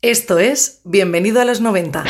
Esto es Bienvenido a los 90.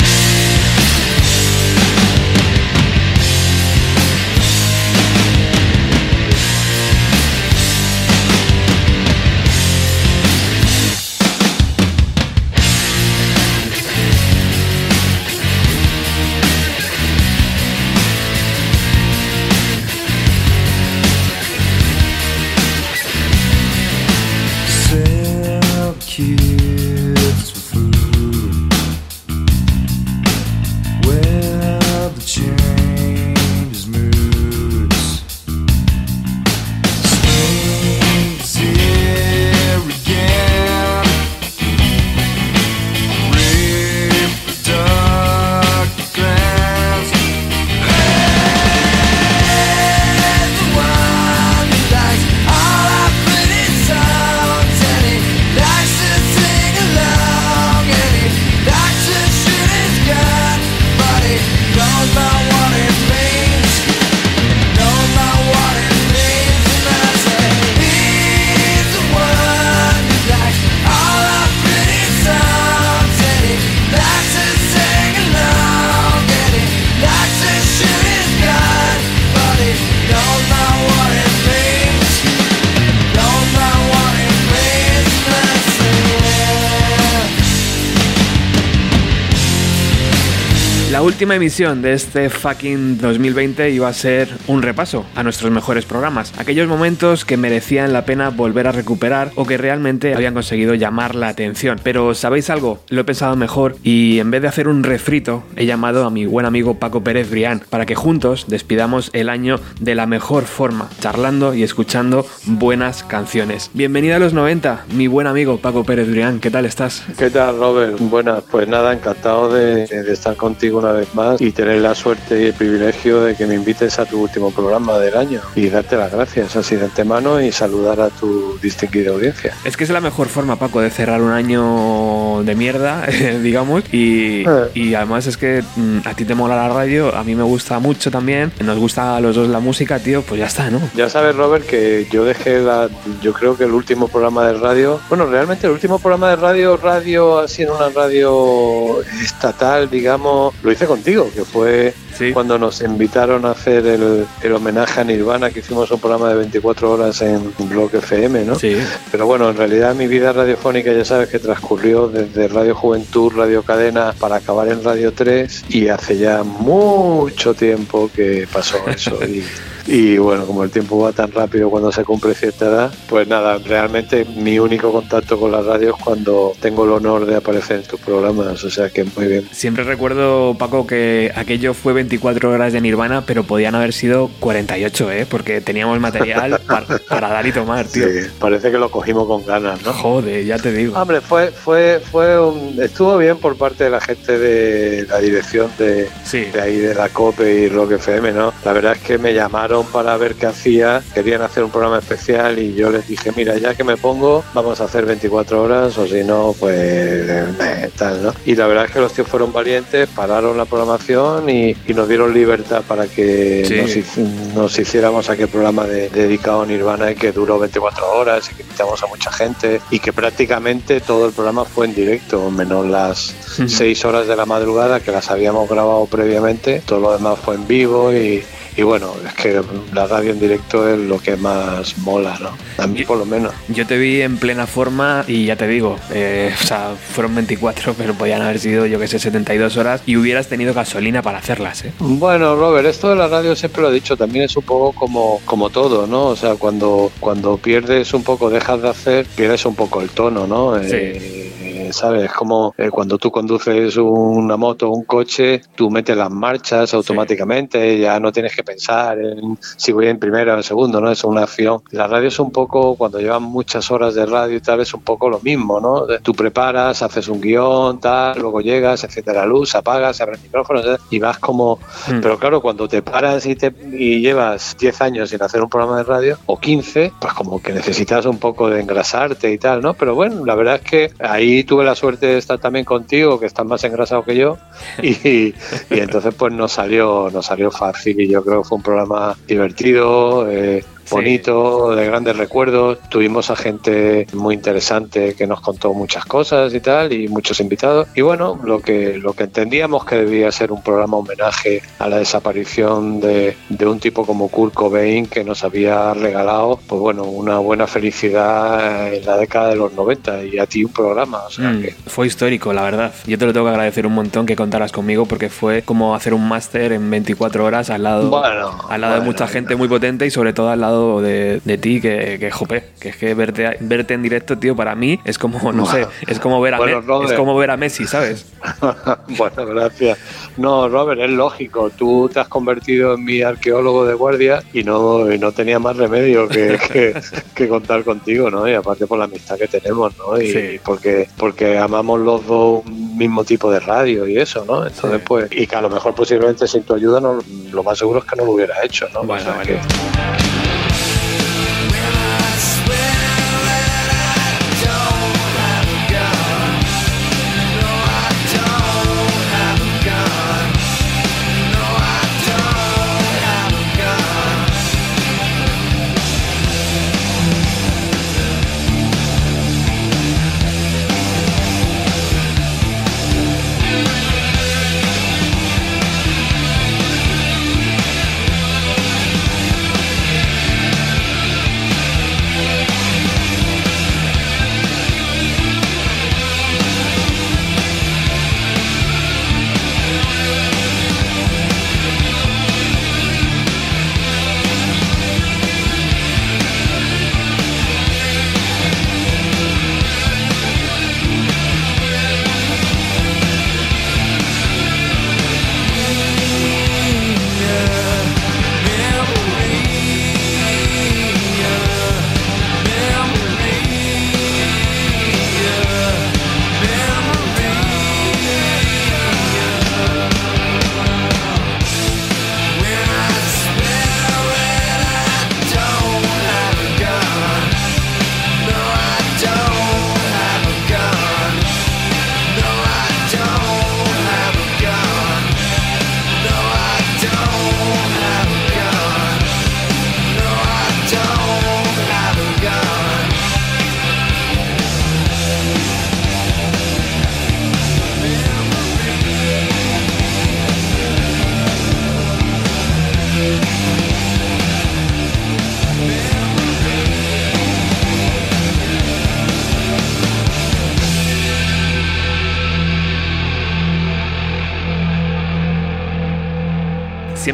La última emisión de este fucking 2020 iba a ser un repaso a nuestros mejores programas, aquellos momentos que merecían la pena volver a recuperar o que realmente habían conseguido llamar la atención. Pero ¿sabéis algo? Lo he pensado mejor y en vez de hacer un refrito, he llamado a mi buen amigo Paco Pérez Brián para que juntos despidamos el año de la mejor forma, charlando y escuchando buenas canciones. Bienvenido a los 90, mi buen amigo Paco Pérez Brián, ¿qué tal estás? ¿Qué tal, Robert? Buenas, pues nada, encantado de, de estar contigo una vez más y tener la suerte y el privilegio de que me invites a tu último programa del año y darte las gracias así de antemano y saludar a tu distinguida audiencia. Es que es la mejor forma, Paco, de cerrar un año de mierda, digamos. Y, Eh. y además es que mm, a ti te mola la radio, a mí me gusta mucho también. Nos gusta a los dos la música, tío, pues ya está, ¿no? Ya sabes, Robert, que yo dejé la, yo creo que el último programa de radio, bueno, realmente el último programa de radio, radio así en una radio estatal, digamos, lo hice contigo, que fue Sí. cuando nos invitaron a hacer el, el homenaje a Nirvana, que hicimos un programa de 24 horas en Block FM, ¿no? Sí. Pero bueno, en realidad mi vida radiofónica ya sabes que transcurrió desde Radio Juventud, Radio Cadena, para acabar en Radio 3 y hace ya mucho tiempo que pasó eso. y, y bueno, como el tiempo va tan rápido cuando se cumple cierta edad, pues nada, realmente mi único contacto con la radio es cuando tengo el honor de aparecer en tus programas, o sea que muy bien. Siempre recuerdo, Paco, que aquello fue 24 horas de Nirvana, pero podían haber sido 48, ¿eh? Porque teníamos material para, para dar y tomar, tío. Sí, parece que lo cogimos con ganas, ¿no? Joder, ya te digo. Hombre, fue, fue, fue un- estuvo bien por parte de la gente de la dirección de, Sí. de ahí de la COPE y Rock FM, ¿no? La verdad es que me llamaron para ver qué hacía, querían hacer un programa especial y yo les dije, mira, ya que me pongo, vamos a hacer 24 horas o si no, pues eh, tal, ¿no? Y la verdad es que los tíos fueron valientes, pararon la programación y, y nos dieron libertad para que Sí. nos, nos hiciéramos aquel programa de- dedicado a Nirvana y que duró 24 horas y que invitamos a mucha gente y que prácticamente todo el programa fue en directo, menos las Ujú. seis horas de la madrugada que las habíamos grabado previamente, todo lo demás fue en vivo y, y bueno, es que la radio en directo es lo que más mola, ¿no? A mí por lo menos. Yo te vi en plena forma y ya te digo, eh, o sea, fueron 24, pero podían haber sido, yo que sé, 72 horas y hubieras tenido gasolina para hacerlas, ¿eh? Bueno, Robert, esto de la radio siempre lo he dicho, también es un poco como, como todo, ¿no? O sea, cuando, cuando pierdes un poco, dejas de hacer, pierdes un poco el tono, ¿no? Eh, ¿Sabes? Es como eh, cuando tú conduces una moto o un coche, tú metes las marchas automáticamente, ya no tienes que pensar en si voy en primero o en segundo, ¿no? Es una acción. La radio es un poco, cuando llevan muchas horas de radio y tal, es un poco lo mismo, ¿no? Tú preparas, haces un guion, tal, luego llegas, enciende la luz, apagas, se abre el micrófono ¿sabes? y vas como... Mm. Pero claro, cuando te paras y, te, y llevas 10 años sin hacer un programa de radio, o 15, pues como que necesitas un poco de engrasarte y tal, ¿no? Pero bueno, la verdad es que ahí tuve la suerte de estar también contigo, que estás más engrasado que yo, y, y entonces pues nos salió, nos salió fácil y yo creo que fue un programa divertido, eh, bonito, de grandes recuerdos. Tuvimos a gente muy interesante que nos contó muchas cosas y tal, y muchos invitados. Y bueno, lo que, lo que entendíamos que debía ser un programa homenaje a la desaparición de, de un tipo como Kurt Cobain que nos había regalado, pues bueno, una buena felicidad en la década de los 90 y a ti un programa. O sea Mm, que Fue histórico, la verdad. Yo te lo tengo que agradecer un montón que contaras conmigo porque fue como hacer un máster en 24 horas al lado, Bueno, al lado de mucha gente muy potente y sobre todo al lado de, de ti, que, que jope, que es que verte, verte en directo, tío, para mí es como, no sé, es como ver a, Bueno, Robert. es como ver a Messi, ¿sabes? bueno, gracias. No, Robert, es lógico. Tú te has convertido en mi arqueólogo de guardia y no, y no tenía más remedio que, que- que contar contigo, ¿no? Y aparte por la amistad que tenemos, ¿no? Y Sí. porque, porque amamos los dos un mismo tipo de radio y eso, ¿no? Entonces, Sí. pues, y que a lo mejor posiblemente sin tu ayuda no, lo más seguro es que no lo hubiera hecho, ¿no? Bueno, O sea que-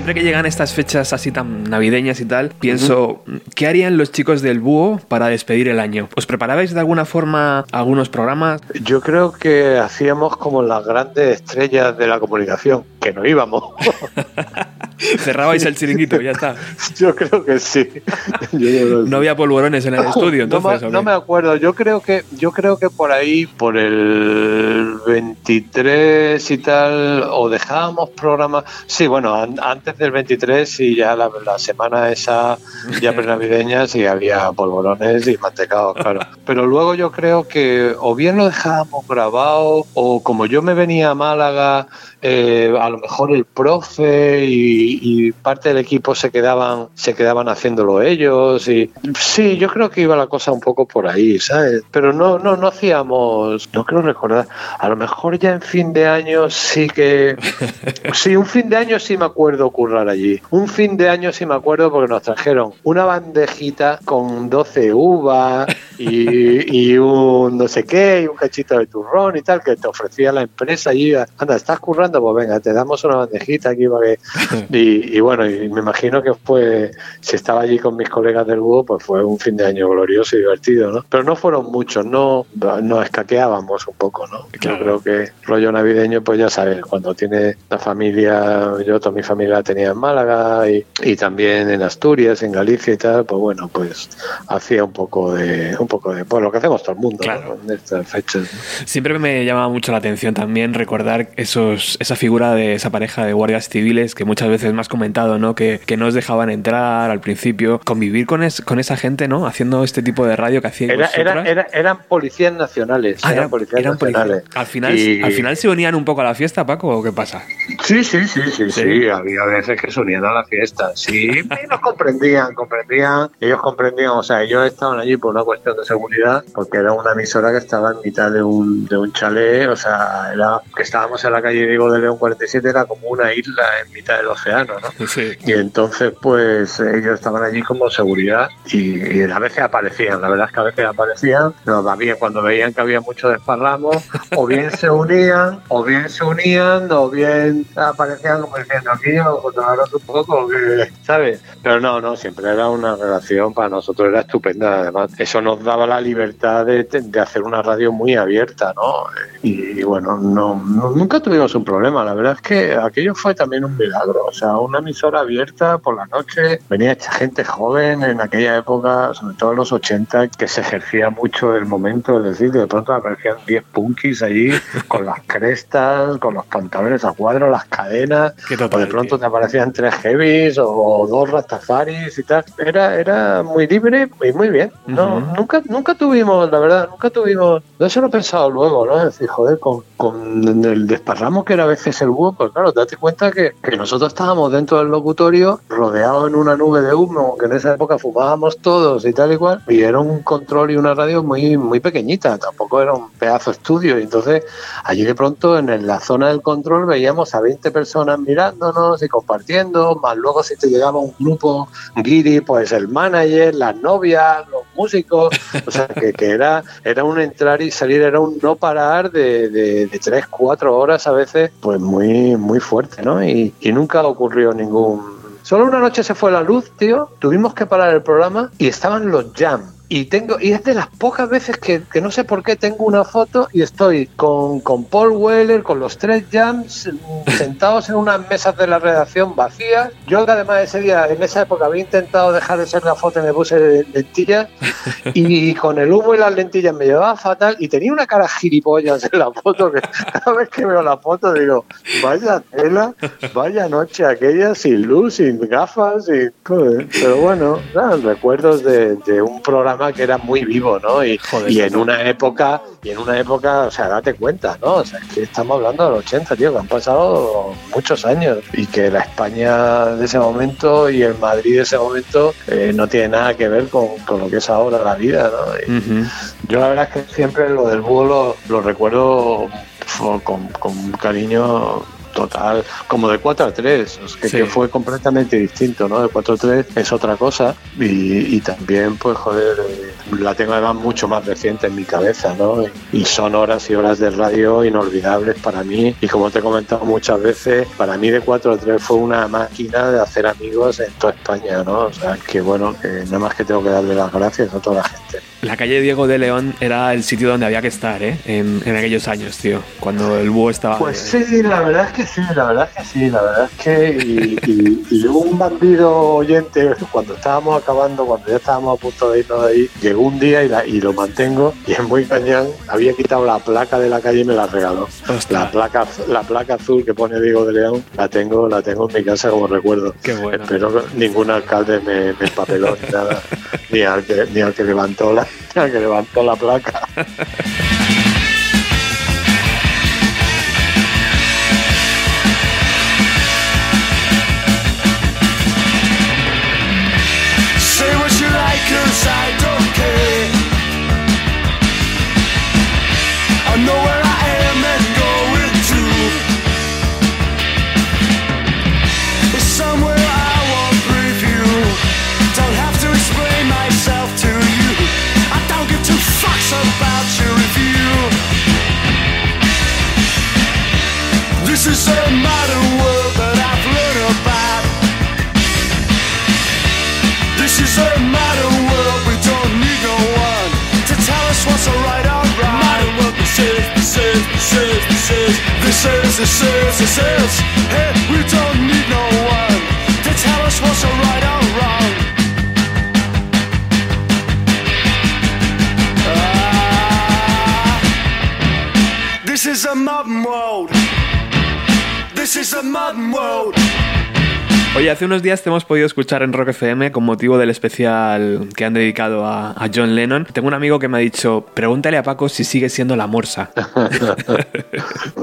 Siempre que llegan estas fechas así tan navideñas y tal, pienso, ¿qué harían los chicos del búho para despedir el año? ¿Os preparabais de alguna forma algunos programas? Yo creo que hacíamos como las grandes estrellas de la comunicación, que no íbamos. Cerrabais el chiringuito, ya está. Yo creo que sí. No había polvorones en el estudio, No entonces. ¿o no, qué? me acuerdo. Yo creo que yo creo que por ahí, por el 23 y tal, o dejábamos programas. Sí, bueno, an- antes del 23 y ya la, la semana esa ya prenavideña sí había polvorones y mantecados, claro. Pero luego yo creo que o bien lo dejábamos grabado o como yo me venía a Málaga, eh, a lo mejor el profe y, y parte del equipo se quedaban se quedaban haciéndolo ellos y sí yo creo que iba la cosa un poco por ahí sabes pero no no no hacíamos no creo recordar a lo mejor ya en fin de año sí que sí un fin de año sí me acuerdo currar allí. Un fin de año sí me acuerdo porque nos trajeron una bandejita con 12 uvas y, y un no sé qué y un cachito de turrón y tal que te ofrecía la empresa allí anda estás currando pues venga te damos una bandejita aquí para que y, y bueno, y me imagino que fue, si estaba allí con mis colegas del búho, pues fue un fin de año glorioso y divertido, ¿no? Pero no fueron muchos, no nos escaqueábamos un poco, ¿no? Claro. Yo creo que rollo navideño, pues ya sabes, cuando tiene la familia, yo toda mi familia la tenía en Málaga y, y también en Asturias, en Galicia y tal, pues bueno, pues hacía un poco de un poco de pues, lo que hacemos todo el mundo Claro. ¿no? en estas fechas. ¿no? Siempre me llama mucho la atención también recordar esos, esa figura de esa pareja de guardias civiles que muchas veces me has comentado, ¿no? Que, que no os dejaban entrar al principio. Convivir con, es- con esa gente, ¿no? Haciendo este tipo de radio que hacíais Era, era- eran policías nacionales. Ah, eran policías eran nacionales. Al final, Y- al final se unían un poco a la fiesta, Paco, ¿o qué pasa? Sí, sí, sí, sí, Sí. sí, Había veces que se unían a la fiesta. Sí, y nos comprendían, comprendían. Ellos comprendían, o sea, ellos estaban allí por una cuestión de seguridad, porque era una emisora que estaba en mitad de un, de un chalet, o sea, era que estábamos en la calle Diego de León 47, era como una isla en mitad del océano, ¿no? Sí. Y entonces, pues ellos estaban allí como seguridad y, y a veces aparecían, la verdad es que a veces aparecían, nos bien cuando veían que había mucho desparramo, o bien se unían, o bien se unían, o bien aparecían como diciendo aquí os controlaros un poco, que, ¿sabes? Pero no, no, siempre era una relación para nosotros, era estupenda, además, eso nos daba la libertad de, de hacer una radio muy abierta, ¿no? Y, bueno, no, no- nunca tuvimos un problema, la verdad es que aquello fue también un milagro, o sea, una emisora abierta por la noche, venía gente joven en aquella época, sobre todo en los 80, que se ejercía mucho el momento, es decir, de pronto aparecían 10 punkis allí con las crestas, con los pantalones a cuadro, las cadenas, o de pronto te aparecían tres heavies o dos rastafaris y tal. Era, era muy libre y muy bien. No, nunca, nunca tuvimos, la verdad, nunca tuvimos. No eso lo he pensado luego, ¿no? Es decir, joder, con, con el desparramo que era a veces el búho, pues claro, date cuenta que, que nosotros estábamos dentro del locutorio, rodeados en una nube de humo, que en esa época fumábamos todos y tal y cual, y era un control y una radio muy, muy pequeñita, tampoco era un pedazo de estudio. Y entonces, allí de pronto en la zona del control veíamos a 20 personas mirándonos y compartiendo, más luego si te llegaba un grupo guiri, pues el manager, las novias, los músicos, o sea, que, que era, era un entrar y salir, era un no parar de, de, de 3, 4 horas a veces, pues muy, muy fuerte, ¿no? Y, y nunca ocurrió ningún... Solo una noche se fue la luz, tío, tuvimos que parar el programa y estaban los jam. Y tengo, y es de las pocas veces que, que no sé por qué tengo una foto y estoy con, con Paul Weller, con los tres jams, mm, sentados en unas mesas de la redacción vacías. Yo además ese día, en esa época, había intentado dejar de ser la foto y me puse lentillas y con el humo y las lentillas me llevaba fatal y tenía una cara gilipollas en la foto que cada vez que veo la foto digo, vaya tela, vaya noche aquella sin luz, sin gafas, sin... joder. pero bueno, eran recuerdos de, de un programa que era muy vivo, ¿no? Y, Joder, y en una época, y en una época, o sea, date cuenta, ¿no? O sea, que estamos hablando del 80, tío, que han pasado muchos años y que la España de ese momento y el Madrid de ese momento eh, no tiene nada que ver con, con lo que es ahora la vida, ¿no? Y yo la verdad es que siempre lo del búho lo, lo recuerdo con, con cariño total, como de 4 a 3, es que, Sí. que fue completamente distinto, ¿no? De 4 a 3 es otra cosa y, y también, pues, joder, eh, la tengo además mucho más reciente en mi cabeza, ¿no? Y, son horas y horas de radio inolvidables para mí y como te he comentado muchas veces, para mí de 4 a 3 fue una máquina de hacer amigos en toda España, ¿no? O sea, que bueno, nada más que tengo que darle las gracias a toda la gente. La calle Diego de León era el sitio donde había que estar, ¿eh? En, en aquellos años, tío. Cuando el búho estaba. Pues sí, la verdad es que sí, la verdad es que sí, la verdad es que y, y- y un bandido oyente cuando estábamos acabando, cuando ya estábamos a punto de irnos de ahí, llegó un día y, la- y lo mantengo y es muy cañán, había quitado la placa de la calle y me la regaló. Ostras. La placa, la placa azul que pone Diego de León, la tengo, la tengo en mi casa como recuerdo. Qué bueno. Espero que ningún alcalde me, me empapeló ni nada, ni al que, ni al que levantó la, que levantó la placa. Say what you like, cause I don't care. This is a modern world that I've learned about. This is a modern world, we don't need no one to tell us what's alright or wrong. Modern world, this is, this is, this is, this is, this is, this is, this is. Hey, we don't need no one to tell us what's alright or wrong. Ah. This is a modern world. This is a modern world. Oye, hace unos días te hemos podido escuchar en Rock FM con motivo del especial que han dedicado a, John Lennon. Tengo un amigo que me ha dicho, pregúntale a Paco si sigue siendo la morsa.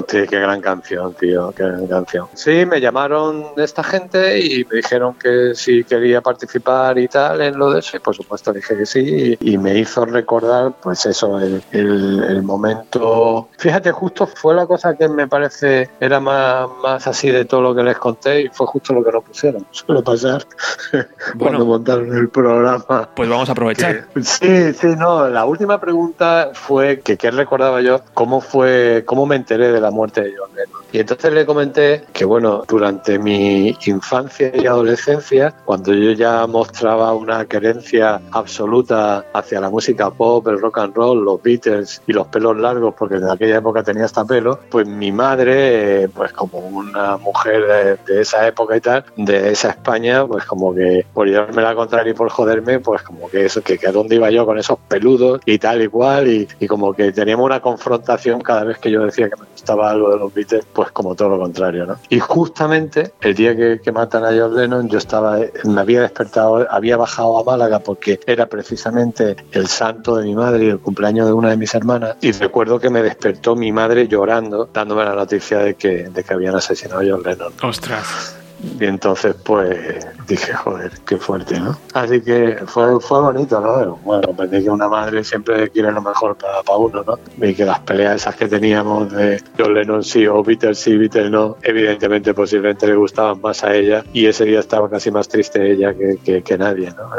Sí, qué gran canción, tío, qué gran canción. Sí, me llamaron esta gente y me dijeron que si quería participar y tal en lo de eso, y por supuesto dije que sí, y, me hizo recordar, pues eso, el, momento. Fíjate, justo fue la cosa que me parece era más, más así de todo lo que les conté y fue justo lo que no pusieron. Suele pasar cuando montaron el programa. Pues vamos a aprovechar. Que- Sí, sí, no. La última pregunta fue que qué recordaba yo, cómo fue, cómo me enteré de la muerte de John Lennon. Y entonces le comenté que bueno, durante mi infancia y adolescencia, cuando yo ya mostraba una querencia absoluta hacia la música pop, el rock and roll, los Beatles y los pelos largos, porque en aquella época tenía hasta pelo, pues mi madre, eh, pues como una mujer de, de esa época y tal, de esa España, pues como que por llevarme la contraria y por joderme, pues como que eso, que, a dónde iba yo con esos peludos y tal y cual, y, como que teníamos una confrontación cada vez que yo decía que me gustaba algo de los Beatles, pues como todo lo contrario, ¿no? Y justamente el día que, que matan a John Lennon, yo estaba, me había despertado, había bajado a Málaga porque era precisamente el santo de mi madre y el cumpleaños de una de mis hermanas, y recuerdo que me despertó mi madre llorando, dándome la noticia de que, de que habían asesinado a John Lennon. Ostras. Y entonces, pues dije, joder, qué fuerte, ¿no? Así que fue, fue bonito, ¿no? Bueno, aprendí que una madre siempre quiere lo mejor para, uno, ¿no? Y que las peleas esas que teníamos de John Lennon sí o Beatles sí, Beatles no, evidentemente, posiblemente le gustaban más a ella. Y ese día estaba casi más triste ella que, que, que nadie, ¿no?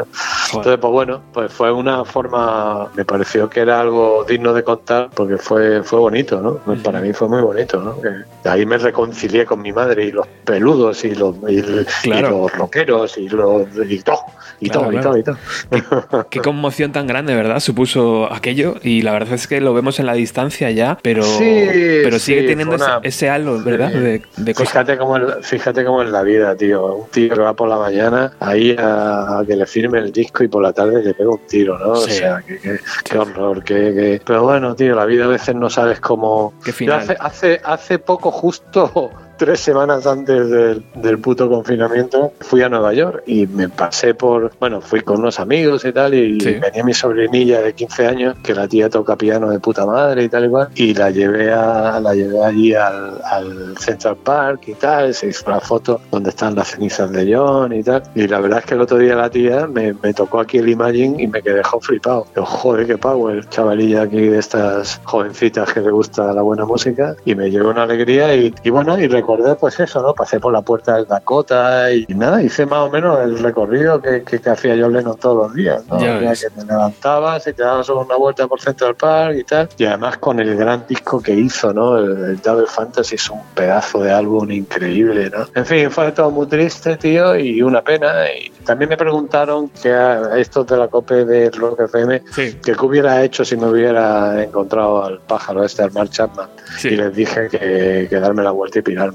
Entonces, pues bueno, pues fue una forma, me pareció que era algo digno de contar porque fue, fue bonito, ¿no? Pues Para mí fue muy bonito, ¿no? Que ahí me reconcilié con mi madre y los peludos y los, y, Claro. y los rockeros y los y todo, y Claro, todo, y todo, y todo. Qué conmoción tan grande, ¿verdad? Supuso aquello y la verdad es que lo vemos en la distancia ya, pero, Sí, pero sigue sí, teniendo una- ese, ese halo, ¿verdad? De, de cosas. Fíjate cómo, es- fíjate cómo es la vida, tío. Un tío que va por la mañana ahí a, a que le firme el disco y por la tarde le pega un tiro, ¿no? O sea, que, que- qué horror. Pero bueno, tío, la vida a veces no sabes cómo. Qué final. hace, hace, hace poco, justo tres semanas antes del, del puto confinamiento, fui a Nueva York y me pasé por. Bueno, fui con unos amigos y tal, y Sí. venía mi sobrinilla de 15 años, que la tía toca piano de puta madre y tal y cual, y la llevé, a, la llevé allí al, al Central Park y tal, se hizo una foto donde están las cenizas de John y tal, y la verdad es que el otro día la tía me, me tocó aquí el Imagine y me quedé flipado. Yo, joder, qué power, chavalilla aquí de estas jovencitas que le gusta la buena música, y me llevó una alegría y, y bueno, y recordé pues eso, ¿no? Pasé por la puerta del Dakota y, nada, hice más o menos el recorrido que, que, que hacía John Lennon todos los días, ¿no? Ya que te levantabas y te dabas una vuelta por Central Park y tal. Y además con el gran disco que hizo, ¿no? El, el Double Fantasy es un pedazo de álbum increíble, ¿no? En fin, fue todo muy triste, tío, y una pena. Y también me preguntaron que a estos de la COPE de Rock FM, Sí. que qué hubiera hecho si me hubiera encontrado al pájaro este, al Mark Chapman. Sí. Y les dije que, que darme la vuelta y pirarme.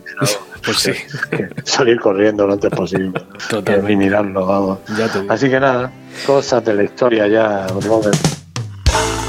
Pues sí. Que salir corriendo lo antes posible. Totalmente. Ni mirarlo, vamos. Ya te digo. Así que nada, cosas de la historia ya, Robert. Here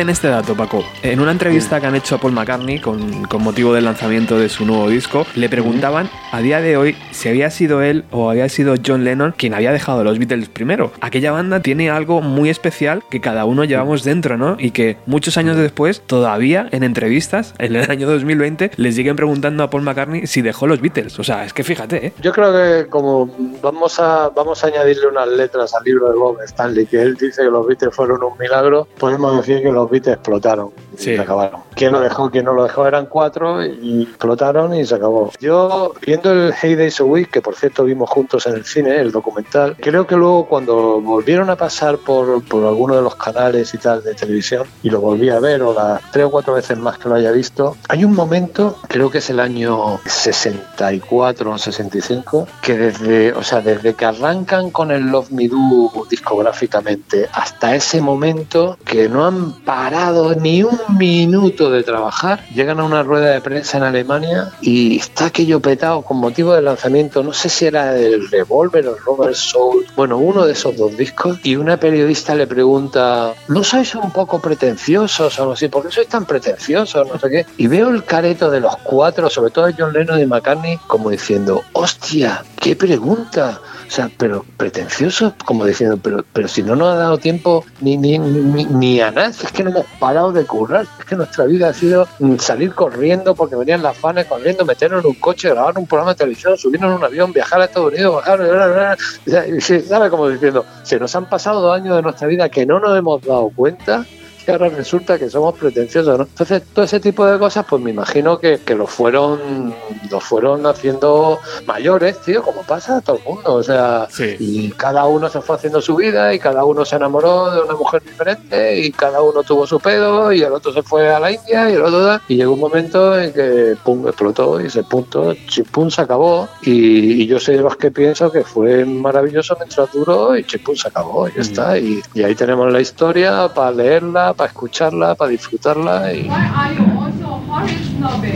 Fíjate en este dato, Paco. En una entrevista que han hecho a Paul McCartney con, con motivo del lanzamiento de su nuevo disco, le preguntaban a día de hoy si había sido él o había sido John Lennon quien había dejado los Beatles primero. Aquella banda tiene algo muy especial que cada uno llevamos dentro, ¿no? Y que muchos años después, todavía en entrevistas, en el año 2020, les siguen preguntando a Paul McCartney si dejó los Beatles. O sea, es que fíjate, ¿eh? Yo creo que como vamos a vamos a añadirle unas letras al libro de Bob Stanley, que él dice que los Beatles fueron un milagro, podemos decir que los Beatles explotaron Sí. y se acabaron. Quién lo dejó, quién no lo dejó, eran cuatro y explotaron y se acabó. Yo, viendo el Hey Days a Week, que por cierto vimos juntos en el cine, el documental, creo que luego cuando volvieron a pasar por, por alguno de los canales y tal de televisión, y lo volví a ver, o las tres o cuatro veces más que lo haya visto, hay un momento, creo que es el año 64 o 65, que desde, o sea, desde que arrancan con el Love Me Do discográficamente hasta ese momento que no han parado ni un minuto de trabajar, llegan a una rueda de prensa en Alemania y está aquello petado con motivo del lanzamiento, no sé si era el Revolver o el Robert Soul, bueno, uno de esos dos discos, y una periodista le pregunta, ¿no sois un poco pretenciosos o algo así? ¿Por qué sois tan pretenciosos? No sé qué. Y veo el careto de los cuatro, sobre todo de John Lennon y McCartney, como diciendo, hostia, qué pregunta. O sea, pero pretenciosos, como diciendo, pero, pero si no nos ha dado tiempo ni, ni, ni, ni a nada, es que no hemos parado de currar, es que nuestra vida ha sido mm, salir corriendo porque venían las fanes corriendo, meternos en un coche, grabar un programa de televisión, subirnos en un avión, viajar a Estados Unidos, bajar, bla, bla, ¿sabe? Como diciendo, se nos han pasado dos años de nuestra vida que no nos hemos dado cuenta y ahora resulta que somos pretenciosos, ¿no? Entonces, todo ese tipo de cosas, pues me imagino que, que lo fueron lo fueron haciendo mayores, tío, como pasa a todo el mundo, o sea, Sí. y cada uno se fue haciendo su vida y cada uno se enamoró de una mujer diferente y cada uno tuvo su pedo y el otro se fue a la India y el otro da- y llegó un momento en que pum explotó y ese punto chimpum se acabó. Y, y yo soy de los que pienso que fue maravilloso mientras duró y chimpum se acabó y ya está. Y, y ahí tenemos la historia para leerla, para escucharla, para disfrutarla y Why are you also horrid snobby?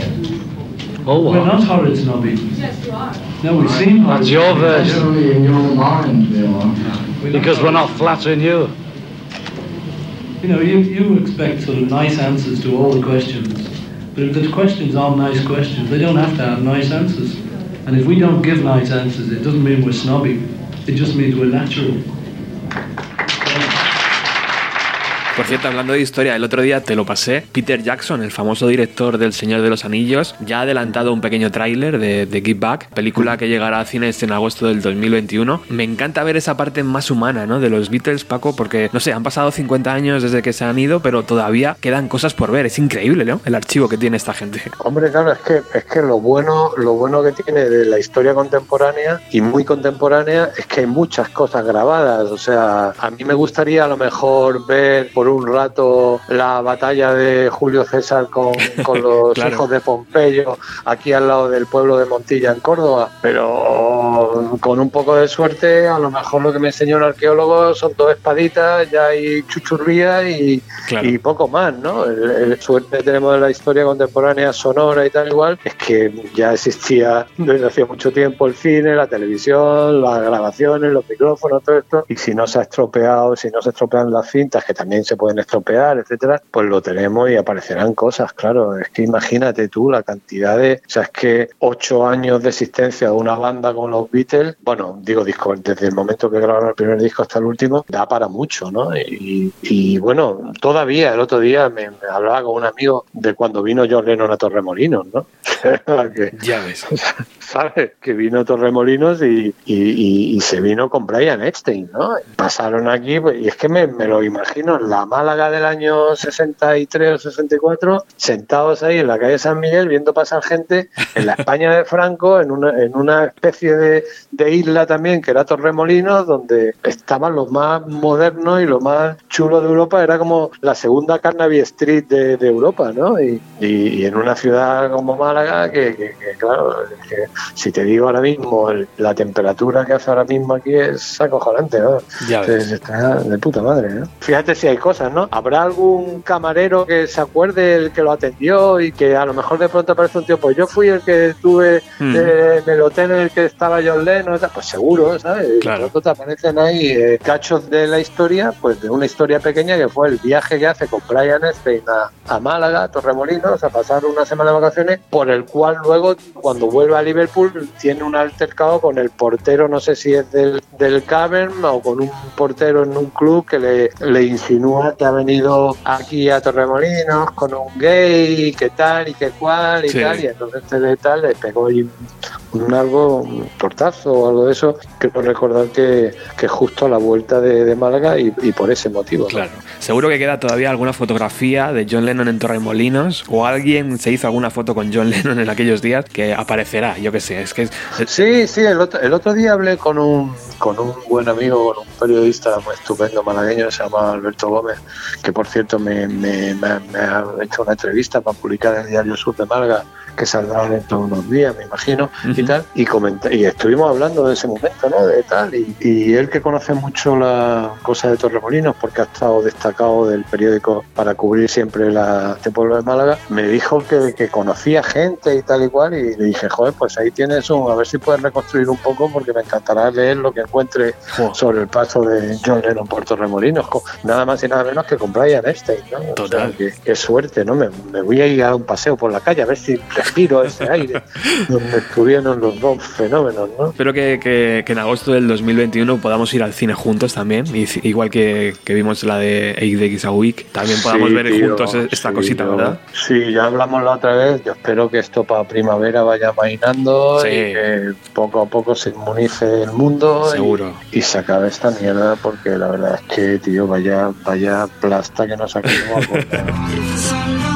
Oh, we're not horrid snobby. Yes, you are. No, we seem horrid. That's your version. Especially in your mind, they are. Because we're not flattering you. You know, you, you expect sort of nice answers to all the questions. But if the questions aren't nice questions, they don't have to have nice answers. And if we don't give nice answers, it doesn't mean we're snobby. It just means we're natural. Por cierto, hablando de historia, el otro día te lo pasé. Peter Jackson, el famoso director del Señor de los Anillos, ya ha adelantado un pequeño tráiler de, de Give Back, película que llegará a cines en agosto del 2021. Me encanta ver esa parte más humana, ¿no? De los Beatles, Paco, porque, no sé, han pasado 50 años desde que se han ido, pero todavía quedan cosas por ver. Es increíble, ¿no? El archivo que tiene esta gente. Hombre, claro, es que, es que lo bueno, lo bueno que tiene de la historia contemporánea y muy contemporánea es que hay muchas cosas grabadas. O sea, a mí me gustaría a lo mejor ver por un rato la batalla de Julio César con, con los Claro. hijos de Pompeyo aquí al lado del pueblo de Montilla en Córdoba. Pero con, con un poco de suerte, a lo mejor lo que me enseñó un arqueólogo son dos espaditas, ya hay chuchurría y, Claro. y poco más, ¿no? El, el suerte que tenemos de la historia contemporánea sonora y tal igual, es que ya existía desde hacía mucho tiempo el cine, la televisión, las grabaciones, los micrófonos, todo esto, y si no se ha estropeado, si no se estropean las cintas, que también se pueden estropear, etcétera, pues lo tenemos y aparecerán cosas, claro. Es que imagínate tú la cantidad de. O sea, es que ocho años de existencia de una banda con los Beatles, bueno, digo disco, desde el momento que grabaron el primer disco hasta el último, da para mucho, ¿no? Y, y, bueno, todavía el otro día me, me hablaba con un amigo de cuando vino John Lennon a Torremolinos, ¿no? que, Ya ves. ¿sabes? Que vino Torremolinos y, y, y, y se vino con Brian Epstein, ¿no? Pasaron aquí, pues, y es que me, me lo imagino en la Málaga del año 63 o 64, sentados ahí en la calle San Miguel viendo pasar gente en la España de Franco, en una, en una especie de, de isla también que era Torremolinos, donde estaban los más modernos y lo más chulo de Europa, era como la segunda Carnaby Street de, de Europa, ¿no? Y, y- y en una ciudad como Málaga, que, que- que, claro, que si te digo ahora mismo, el- la temperatura que hace ahora mismo aquí es acojonante, ¿no? Ya ves. Entonces, está de puta madre, ¿no? Fíjate si hay cosas, ¿no? ¿Habrá algún camarero que se acuerde el que lo atendió y que a lo mejor de pronto aparece un tío, pues yo fui el que estuve Mm. eh, en el hotel en el que estaba John Lennon, pues seguro, ¿sabes? Claro. de pronto te aparecen ahí eh, cachos de la historia, pues de una historia pequeña que fue el viaje que hace con Brian Epstein a, a Málaga, a Torremolinos, a pasar una semana de vacaciones, por el cual luego cuando vuelve a Liverpool tiene un altercado con el portero, no sé si es del, del Cavern o con un portero en un club que le, le insinúa que ha venido aquí a Torremolinos con un gay, que tal y que cual y Sí. tal, y entonces este de tal le pegó ahí un, algo, un tortazo o algo de eso, creo recordar que, que justo a la vuelta de, de Málaga y, y por ese motivo. ¿no? Claro. Seguro que queda todavía alguna fotografía de John Lennon en Torremolinos o alguien se hizo alguna foto con John Lennon en aquellos días que aparecerá, yo qué sé. Es que es- Sí, sí, el otro, el otro día hablé con un, con un buen amigo, con un periodista muy estupendo malagueño, se llama Alberto Gómez, que por cierto me, me- me ha- me ha hecho una entrevista para publicar en el Diario Sur de Málaga, que saldrá dentro de unos días, me imagino, y tal, y, comenté- y estuvimos hablando de ese momento, ¿no? De tal, y, y él que conoce mucho la cosa de Torremolinos, porque ha estado destacado del periódico para cubrir siempre la, este pueblo de Málaga, me dijo que, que conocía gente y tal y cual, y le dije, joder, pues ahí tienes un, a ver si puedes reconstruir un poco, porque me encantará leer lo que encuentre sobre el paso de John Lennon por Torremolinos, nada más y nada menos que con Brian Epstein, ¿no? O sea, Total. qué suerte, ¿no? Me, me voy a ir a un paseo por la calle a ver si respiro ese aire donde estuvieron los dos fenómenos, ¿no? Espero que, que- que en agosto del 2021 podamos ir al cine juntos también, y igual que, que vimos la de 8 a Week, también podamos Sí, ver tío, juntos e- esta sí, cosita, yo- ¿verdad? Sí, ya hablamos la otra vez. Yo espero que esto para primavera vaya mainando Sí. y que poco a poco se inmunice el mundo. y- Seguro. Y, se acabe esta mierda porque la verdad es que, tío, vaya, vaya plasta que nos ha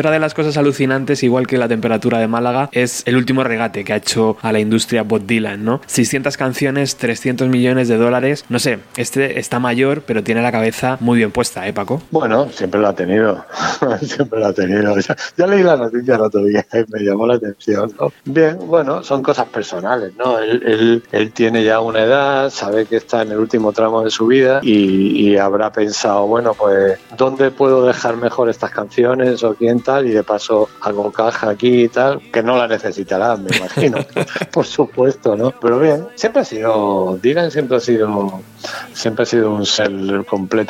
Otra de las cosas alucinantes, igual que la temperatura de Málaga, es el último regate que ha hecho a la industria Bob Dylan, ¿no? 600 canciones, 300 millones de dólares. No sé, este está mayor, pero tiene la cabeza muy bien puesta, ¿eh, Paco? Bueno, siempre lo ha tenido. siempre lo ha tenido. Ya, leí la noticia el otro día y me llamó la atención. ¿no? Bien, bueno, son cosas personales, ¿no? Él tiene ya una edad, sabe que está en el último tramo de su vida y, y habrá pensado, bueno, pues, ¿dónde puedo dejar mejor estas canciones o quién tal? Y de paso hago caja aquí y tal, que no la necesitará, me imagino. Por supuesto, ¿no? Pero bien, siempre ha sido, Dylan siempre ha sido siempre ha sido un ser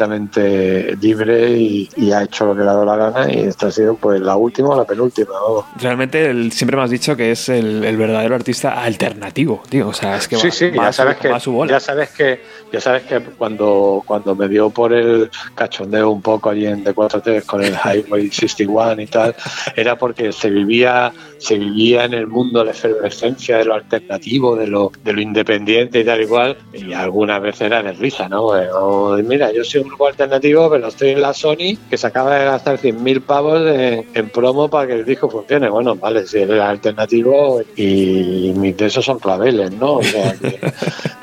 completamente libre y, y ha hecho lo que le ha dado la gana y esta ha sido pues la última o la penúltima. Realmente el- siempre me has dicho que es el, el verdadero artista alternativo, tío. O sea, es que va, sí, va ya a su- sabes que va a su bola. ya sabes que ya sabes que cuando cuando me dio por el cachondeo un poco allí en D4T con el Highway 61 y tal, era porque se vivía se vivía en el mundo la efervescencia de lo alternativo, de lo de lo independiente y tal igual, y algunas veces era de risa, ¿no? Eh, o, mira, yo soy un grupo alternativo, pero estoy en la Sony que se acaba de gastar 100.000 pavos en, en promo para que el disco funcione. Bueno, vale, si eres alternativo y mis de esos son claveles, ¿no? O sea, que-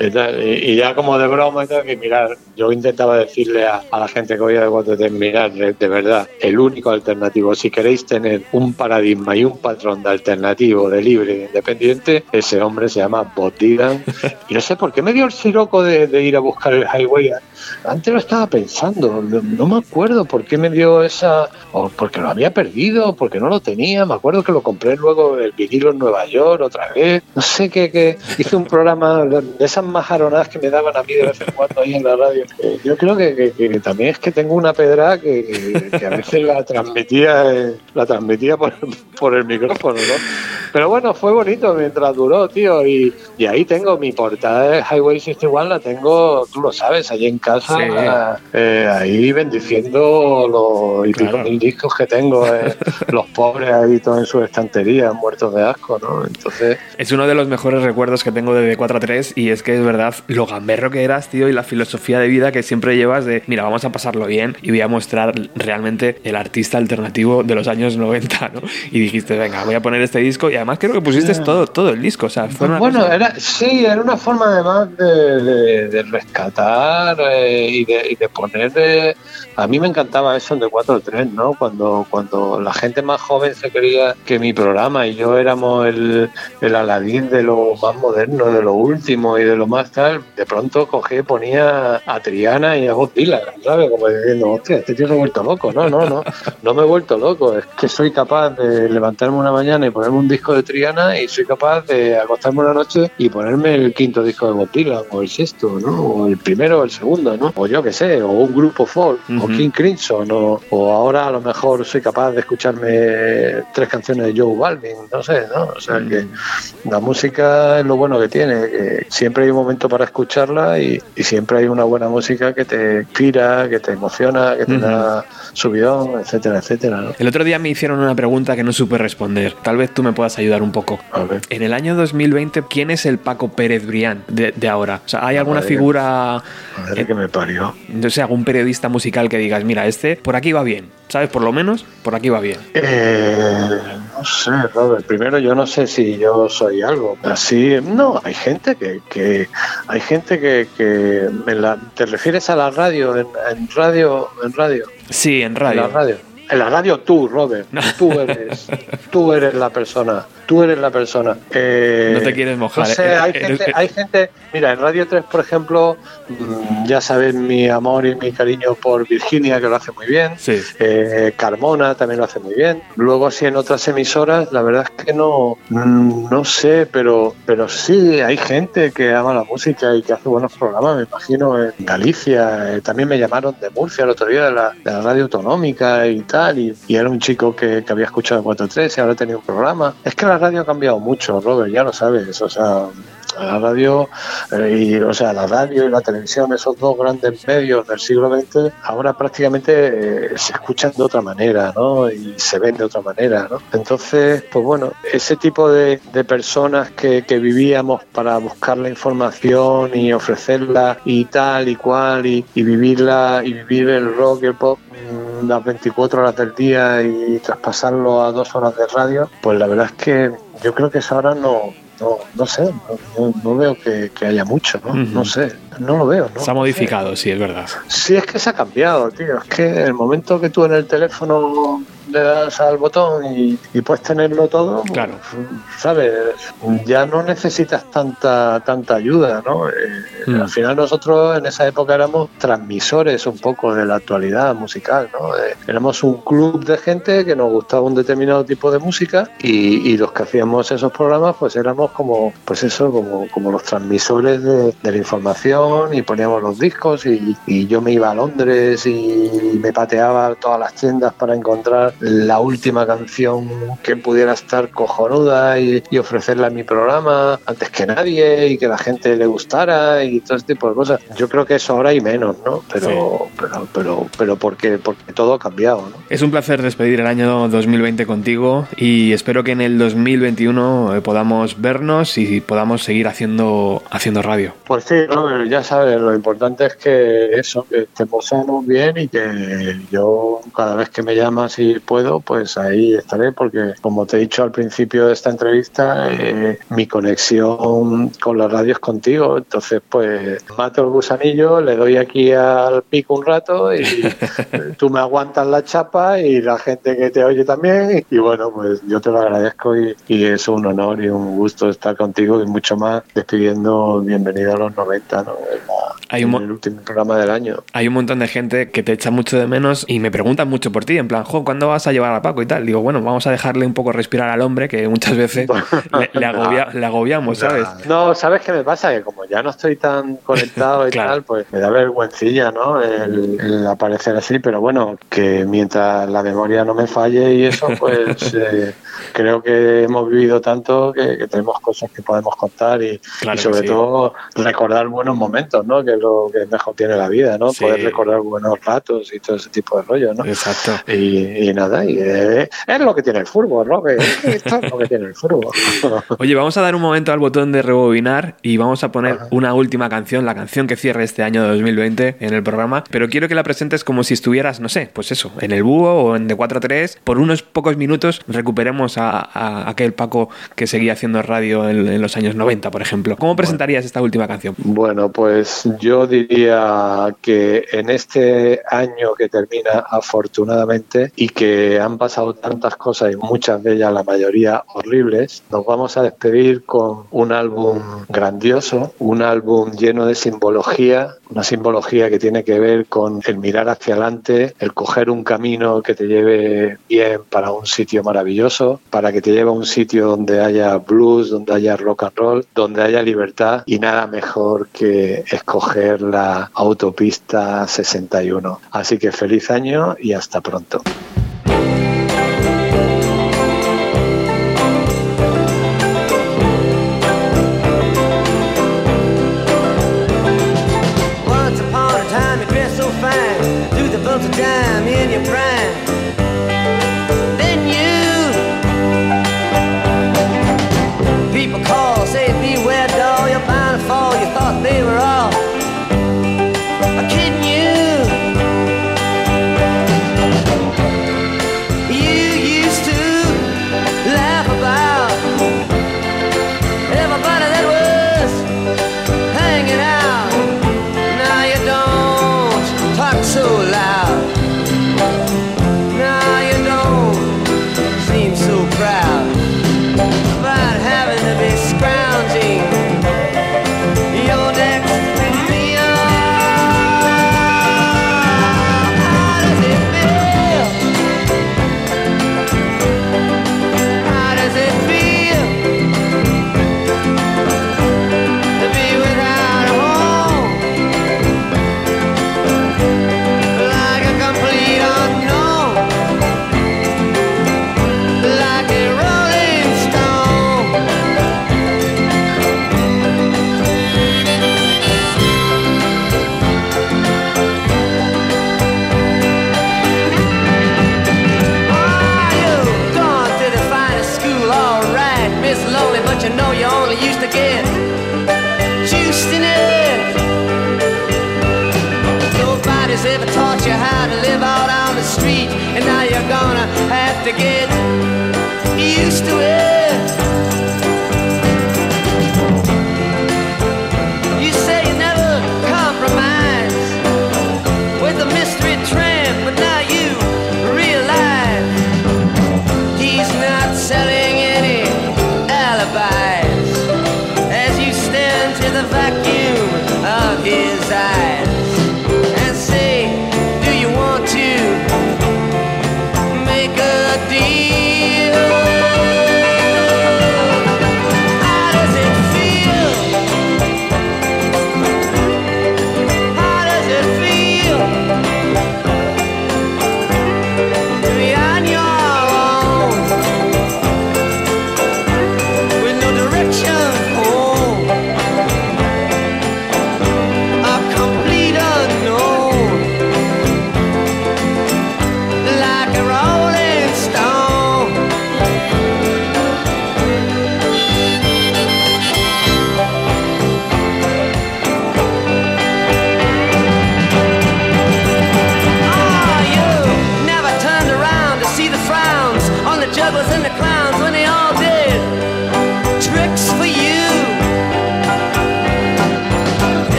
y, y- y ya como de broma y tal, que mirar, yo intentaba decirle a, a la gente que oía de de mirar, de, de verdad, el único alternativo, si queréis tener un paradigma y un patrón de alternativo, de libre y de independiente, ese hombre se llama Bob Dylan. Y no sé por qué me dio el siroco de, de ir a buscar el highway. Antes lo estaba pensando, no, me acuerdo por qué me dio esa, o porque lo había perdido, porque no lo tenía, me acuerdo que lo compré luego el vinilo en Nueva York otra vez, no sé qué, que hice un programa de esas majaronadas que me daban a mí de vez en cuando ahí en la radio. Eh, yo creo que, también es que tengo una pedra que, que a veces la transmitía, eh, la transmitía por, por el micrófono, ¿no? Pero bueno, fue bonito mientras duró, tío, y, y ahí tengo mi portada de Highway 61, la tengo, tú lo sabes, allí en casa, eh, ahí bendiciendo los y pico Claro. mil discos que tengo, eh, los pobres ahí todos en sus estanterías, muertos de asco, ¿no? Entonces, Es uno de los mejores recuerdos que tengo de D4 a 3 y es que es verdad lo gamberro que eras, tío, y la filosofía de vida que siempre llevas de, mira, vamos a pasarlo bien y voy a mostrar realmente el artista alternativo de los años 90, ¿no? Y dijiste, venga, voy a poner este disco y además creo que pusiste todo, todo el disco, o sea, fue una bueno, cosa- era, sí, era una forma además de, de- de rescatar eh, y, de, y de poner... de- a mí me encantaba eso en de 4 3 ¿no? Cuando, cuando la gente más joven se creía que mi programa y yo éramos el, el Aladín de lo más moderno, de lo último y de lo más tal, de pronto cogí ponía a Triana y a Bob Dylan, ¿sabes? Como diciendo, hostia, este tío se ha vuelto loco. No, no, no, no me he vuelto loco. Es que soy capaz de levantarme una mañana y ponerme un disco de Triana y soy capaz de acostarme una noche y ponerme el quinto disco de Bob Dylan o el sexto, ¿no? O el primero o el segundo, ¿no? O yo qué sé, o un grupo folk, o. King Crimson, o, o ahora a lo mejor soy capaz de escucharme tres canciones de Joe Balvin, no sé, ¿no? O sea que la música es lo bueno que tiene, que siempre hay un momento para escucharla y, y siempre hay una buena música que te inspira, que te emociona, que te Ujú. da subidón, etcétera, etcétera, ¿no? El otro día me hicieron una pregunta que no supe responder. Tal vez tú me puedas ayudar un poco. En el año 2020, ¿quién es el Paco Pérez Brián de, de ahora? O sea, ¿hay alguna Madre. figura, Madre que me parió. no sé, algún periodista musical que digas, mira, este por aquí va bien? ¿Sabes? Por lo menos, por aquí va bien. Eh, no sé, Robert. Primero, yo no sé si yo soy algo. Así, no, hay gente que, que hay gente que, que en la- te refieres a la radio, en, en radio, en radio, Sí, en en radio. la radio. En la radio tú, Robert, tú eres, tú eres la persona, tú eres la persona. Eh, No te quieres mojar, No sé, eh, hay gente, hay gente, mira, en Radio 3, por ejemplo, mm, ya saben mi amor y mi cariño por Virginia, que lo hace muy bien. Sí. Eh, Carmona también lo hace muy bien. Luego, sí, en otras emisoras, la verdad es que no, mm, no sé, pero, pero sí, hay gente que ama la música y que hace buenos programas, me imagino, en Galicia. Eh, también me llamaron de Murcia el otro día, de la, de la radio autonómica y tal, y, era un chico que, había escuchado 4.3 y ahora tenía un programa. Es que la radio ha cambiado mucho, Robert, ya lo sabes, o sea la radio, eh, y, o sea, la radio y la televisión, esos dos grandes medios del siglo XX, ahora prácticamente eh, se escuchan de otra manera, ¿no? Y se ven de otra manera, ¿no? Entonces, pues bueno, ese tipo de, de personas que, que vivíamos para buscar la información y ofrecerla y tal y cual y, y vivirla y vivir el rock y el pop las 24 horas del día y traspasarlo a dos horas de radio, pues la verdad es que yo creo que eso ahora no, no, no sé, no, veo que, que haya mucho, ¿no? No sé, no lo veo, ¿no? Se ha modificado, sí, es verdad. Sí, es que se ha cambiado, tío. Es que el momento que tú en el teléfono le das al botón y, y puedes tenerlo todo, pues, Claro. ¿sabes? Ya no necesitas tanta tanta ayuda, ¿no? Eh, Mm. Al final nosotros en esa época éramos transmisores un poco de la actualidad musical, ¿no? Eh, éramos un club de gente que nos gustaba un determinado tipo de música y, y los que hacíamos esos programas pues éramos como, pues eso, como, como los transmisores de, de la información y poníamos los discos y, y yo me iba a Londres y me pateaba todas las tiendas para encontrar la última canción que pudiera estar cojonuda y, y ofrecerla en mi programa antes que nadie y que la gente le gustara y todo ese tipo de cosas. Yo creo que eso ahora hay menos, ¿no? Pero, pero, pero, pero porque, porque todo ha cambiado, ¿no? Es un placer despedir el año 2020 contigo y espero que en el 2021 eh, podamos vernos y podamos seguir haciendo, haciendo radio. Pues sí, ¿no? ya sabes, lo importante es que eso, que estemos sanos bien y que yo cada vez que me llamas y puedo, pues ahí estaré, porque como te he dicho al principio de esta entrevista, eh, mi conexión con la radio es contigo, entonces pues mato el gusanillo, le doy aquí al pico un rato y tú me aguantas la chapa y la gente que te oye también y bueno, pues yo te lo agradezco y, y es un honor y un gusto estar contigo y mucho más despidiendo bienvenido a los 90, ¿no? En, la- Hay un en mo- el último programa del año. Hay un montón de gente que te echa mucho de menos y me preguntan mucho por ti, en plan, jo, ¿cuándo vas a llevar a Paco y tal? Digo, bueno, vamos a dejarle un poco respirar al hombre, que muchas veces le, le agobia- le agobiamos, ¿sabes? No, ¿sabes qué me pasa? Que como ya no estoy tan conectado y Claro. tal, pues me da vergüencilla, ¿no? El, el aparecer así, pero bueno, que mientras la memoria no me falle y eso, pues eh, creo que hemos vivido tanto que, que tenemos cosas que podemos contar y, Claro y que sobre sí. todo recordar buenos momentos, ¿no? Que es lo que mejor tiene la vida, ¿no? Sí. Poder recordar buenos ratos y todo ese tipo de rollo, ¿no? Exacto. Y, y nada, y eh, es lo que tiene el fútbol, ¿no? Esto es lo que tiene el fútbol. Oye, vamos a dar un momento al botón de rebobinar y vamos a poner una última canción, la canción que cierre este año de 2020 en el programa, pero quiero que la presentes como si estuvieras, no sé, pues eso, en el búho o en D4-3, por unos pocos minutos recuperemos a, a aquel Paco que seguía haciendo radio en, en los años 90, por ejemplo. ¿Cómo presentarías esta última canción? Bueno, pues yo diría que en este año que termina afortunadamente y que han pasado tantas cosas y muchas de ellas, la mayoría horribles, nos vamos a despedir con un álbum grandioso, un álbum lleno de simbología, una simbología que tiene que ver con el mirar hacia adelante, el coger un camino que te lleve bien para un sitio maravilloso, para que te lleve a un sitio donde haya blues, donde haya rock and roll, donde haya libertad y nada mejor que escoger la autopista 61. Así que feliz año y hasta pronto.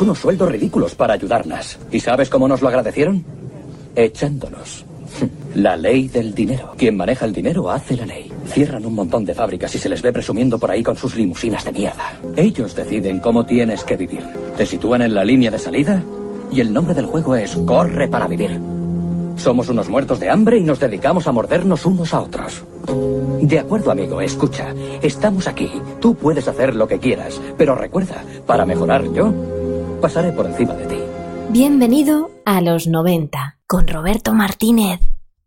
unos sueldos ridículos para ayudarlas. ¿Y sabes cómo nos lo agradecieron? Echándonos. La ley del dinero. Quien maneja el dinero hace la ley. Cierran un montón de fábricas y se les ve presumiendo por ahí con sus limusinas de mierda. Ellos deciden cómo tienes que vivir. Te sitúan en la línea de salida y el nombre del juego es Corre para vivir. Somos unos muertos de hambre y nos dedicamos a mordernos unos a otros. De acuerdo, amigo, escucha. Estamos aquí. Tú puedes hacer lo que quieras, pero recuerda, para mejorar yo, pasaré por encima de ti. Bienvenido a los 90 con Roberto Martínez.